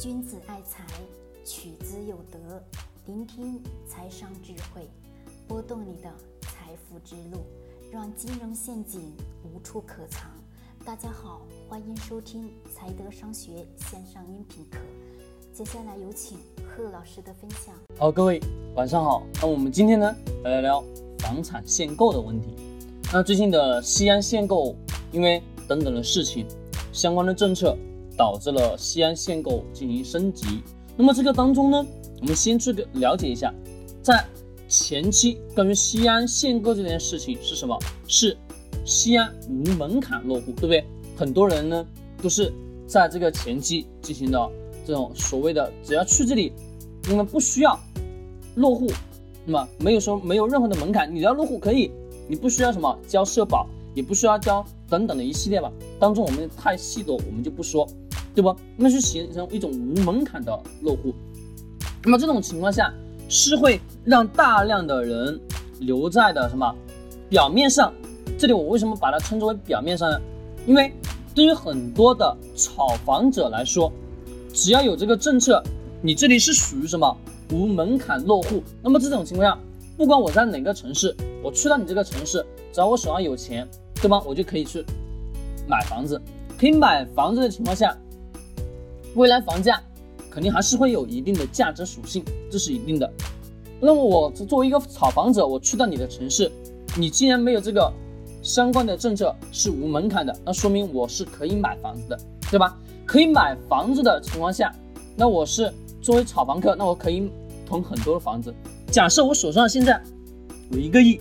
君子爱财，取之有德。聆听财商智慧，拨动你的财富之路，让金融陷阱无处可藏。大家好，欢迎收听财德商学线上音频课。接下来有请贺老师的分享。好，各位晚上好。那我们今天呢，来聊聊房产限购的问题。那最近的西安限购，因为等等的事情，相关的政策。导致了西安限购进行升级。那么这个当中呢，我们先去了解一下，在前期关于西安限购这件事情是什么？是西安无门槛落户，对不对？很多人呢都是在这个前期进行的这种所谓的，只要去这里，那么不需要落户，那么没有说没有任何的门槛，你要落户可以，你不需要什么交社保，也不需要交等等的一系列吧。当中我们太细的我们就不说。对不？那是形成一种无门槛的落户，那么这种情况下是会让大量的人留在的什么？表面上，这里我为什么把它称之为表面上呢？因为对于很多的炒房者来说，只要有这个政策，你这里是属于什么无门槛落户，那么这种情况下，不管我在哪个城市，我去到你这个城市，只要我手上有钱，对吧？我就可以去买房子，可以买房子的情况下。未来房价肯定还是会有一定的价值属性，这是一定的。那么我作为一个炒房者，我去到你的城市，你既然没有这个相关的政策是无门槛的，那说明我是可以买房子的，对吧？可以买房子的情况下，那我是作为炒房客，那我可以囤很多的房子。假设我手上现在有一个亿，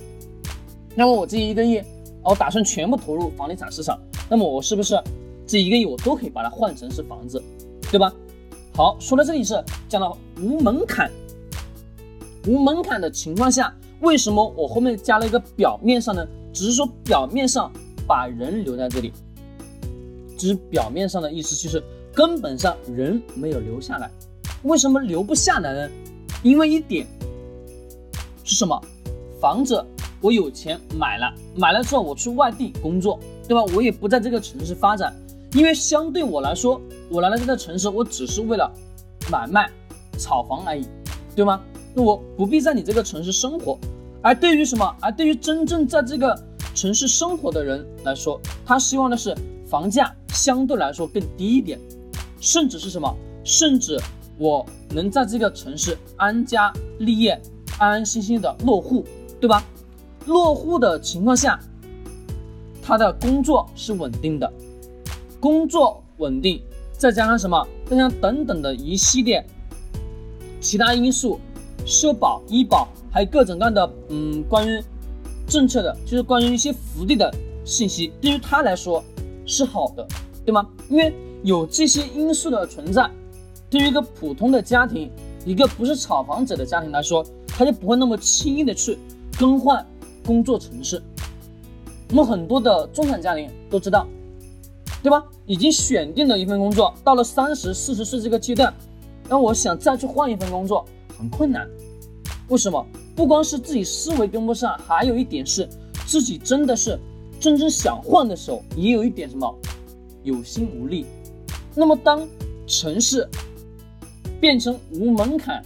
那么我这一个亿，我打算全部投入房地产市场，那么我是不是这一个亿我都可以把它换成是房子？对吧？好，说到这里是讲到无门槛，无门槛的情况下，为什么我后面加了一个表面上呢？只是说表面上把人留在这里，只是表面上的意思，其实根本上人没有留下来。为什么留不下来呢？因为一点是什么？房子我有钱买了，买了之后我去外地工作，对吧？我也不在这个城市发展。因为相对我来说，我来到这个城市，我只是为了买卖、炒房而已，对吗？那我不必在你这个城市生活。而对于什么？而对于真正在这个城市生活的人来说，他希望的是房价相对来说更低一点，甚至是什么？甚至我能在这个城市安家立业、安安心心的落户，对吧？落户的情况下，他的工作是稳定的。工作稳定，再加上什么？再加上等等的一系列其他因素，社保、医保，还有各种各样的嗯，关于政策的，就是关于一些福利的信息，对于他来说是好的，对吗？因为有这些因素的存在，对于一个普通的家庭，一个不是炒房者的家庭来说，他就不会那么轻易的去更换工作城市。我们很多的中产家庭都知道。对吧？已经选定了一份工作，到了三十四十岁这个阶段，那我想再去换一份工作很困难。为什么？不光是自己思维跟不上，还有一点是自己真的是真正想换的时候，也有一点什么有心无力。那么当城市变成无门槛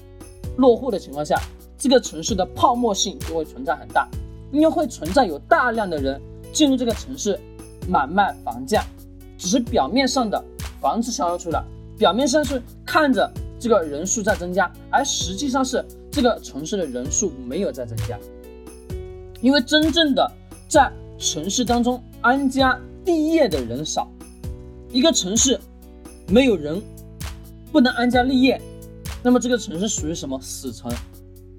落户的情况下，这个城市的泡沫性就会存在很大，因为会存在有大量的人进入这个城市买卖房价。只是表面上的房子销售出来，表面上是看着这个人数在增加，而实际上是这个城市的人数没有在增加。因为真正的在城市当中安家立业的人少，一个城市没有人不能安家立业，那么这个城市属于什么死城？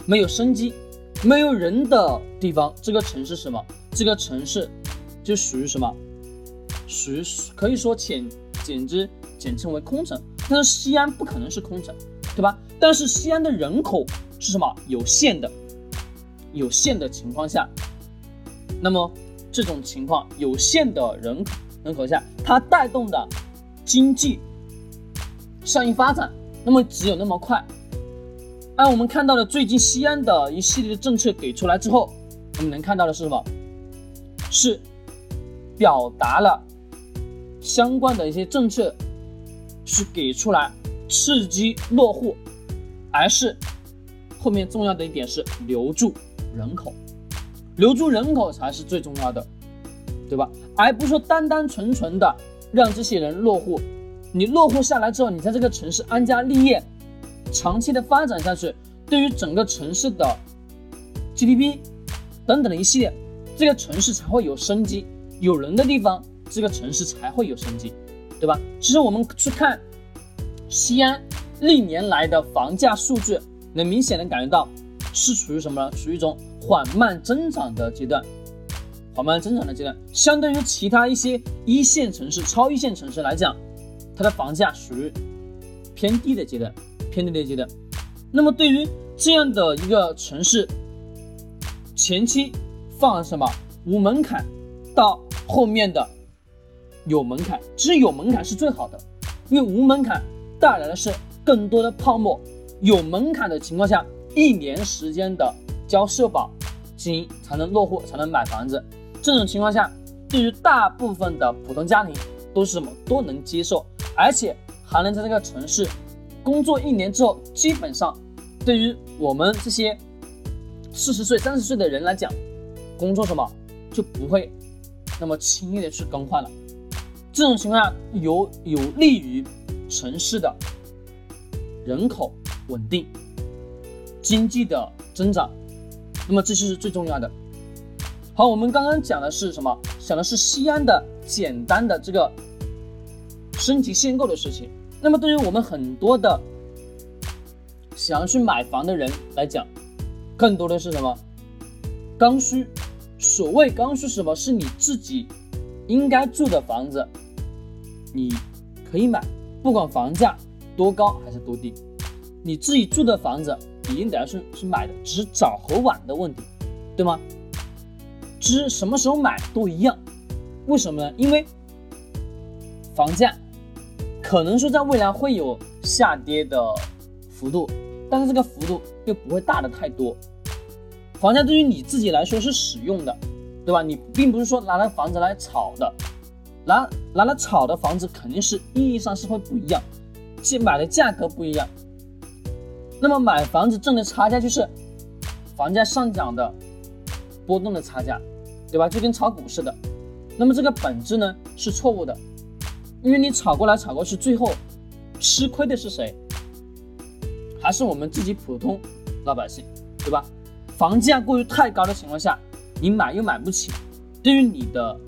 没有生机，没有人的地方，这个城市什么？这个城市就属于什么？属于可以说简简直简称为空城，但是西安不可能是空城，对吧？但是西安的人口是什么？有限的，有限的情况下，那么这种情况有限的人口人口下，它带动的经济效应发展，那么只有那么快。按我们看到的最近西安的一系列的政策给出来之后，我们能看到的是什么？是表达了。相关的一些政策是给出来，刺激落户，而是后面重要的一点是留住人口，留住人口才是最重要的，对吧？而不是说单单纯纯的让这些人落户，你落户下来之后，你在这个城市安家立业，长期的发展下去，对于整个城市的 GDP 等等的一系列，这个城市才会有生机，有人的地方，这个城市才会有生机，对吧？其实我们去看。西安历年来的房价数据，能明显的感觉到是处于什么呢？属于一种缓慢增长的阶段，缓慢增长的阶段。相对于其他一些一线城市、超一线城市来讲，它的房价属于偏低的阶段，偏低的阶段。那么对于这样的一个城市，前期放什么无门槛，到后面的有门槛，其实有门槛是最好的，因为无门槛。带来的是更多的泡沫，有门槛的情况下，一年时间的交社保金才能落户，才能买房子。这种情况下，对于大部分的普通家庭都是什么都能接受，而且还能在这个城市工作一年之后，基本上对于我们这些四十岁、三十岁的人来讲，工作什么就不会那么轻易的去更换了。这种情况下有有利于。城市的人口稳定，经济的增长，那么这些是最重要的。好，我们刚刚讲的是什么？讲的是西安的简单的这个升级限购的事情。那么对于我们很多的想要去买房的人来讲，更多的是什么？刚需。所谓刚需，什么是你自己应该住的房子，你可以买。不管房价多高还是多低，你自己住的房子一定得要是是买的，只是早和晚的问题，对吗？只什么时候买都一样，为什么呢？因为房价可能说在未来会有下跌的幅度，但是这个幅度又不会大的太多。房价对于你自己来说是使用的，对吧？你并不是说拿来房子来炒的。拿拿来炒的房子肯定是意义上是会不一样，即买的价格不一样。那么买房子挣的差价就是房价上涨的波动的差价，对吧？就跟炒股似的。那么这个本质呢是错误的，因为你炒过来炒过去，最后吃亏的是谁？还是我们自己普通老百姓，对吧？房价过于太高的情况下，你买又买不起，对于你的。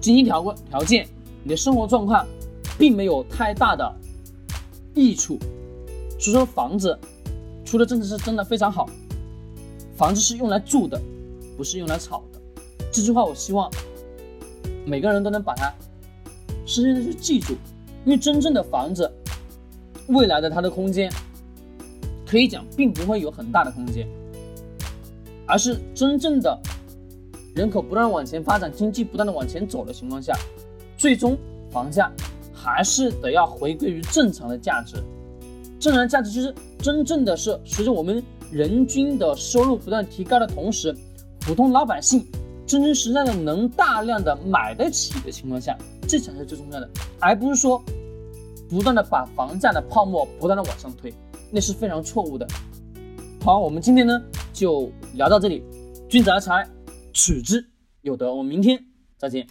经济条条件，你的生活状况，并没有太大的益处。所以说，房子出的政策是真的非常好。房子是用来住的，不是用来炒的。这句话我希望每个人都能把它深深的去记住。因为真正的房子，未来的它的空间，可以讲并不会有很大的空间，而是真正的。人口不断往前发展，经济不断的往前走的情况下，最终房价还是得要回归于正常的价值。正常的价值就是真正的是随着我们人均的收入不断提高的同时，普通老百姓真真实在的能大量的买得起的情况下，这才是最重要的，而不是说不断的把房价的泡沫不断的往上推，那是非常错误的。好，我们今天呢就聊到这里，君子爱财。取之有德，我们明天再见。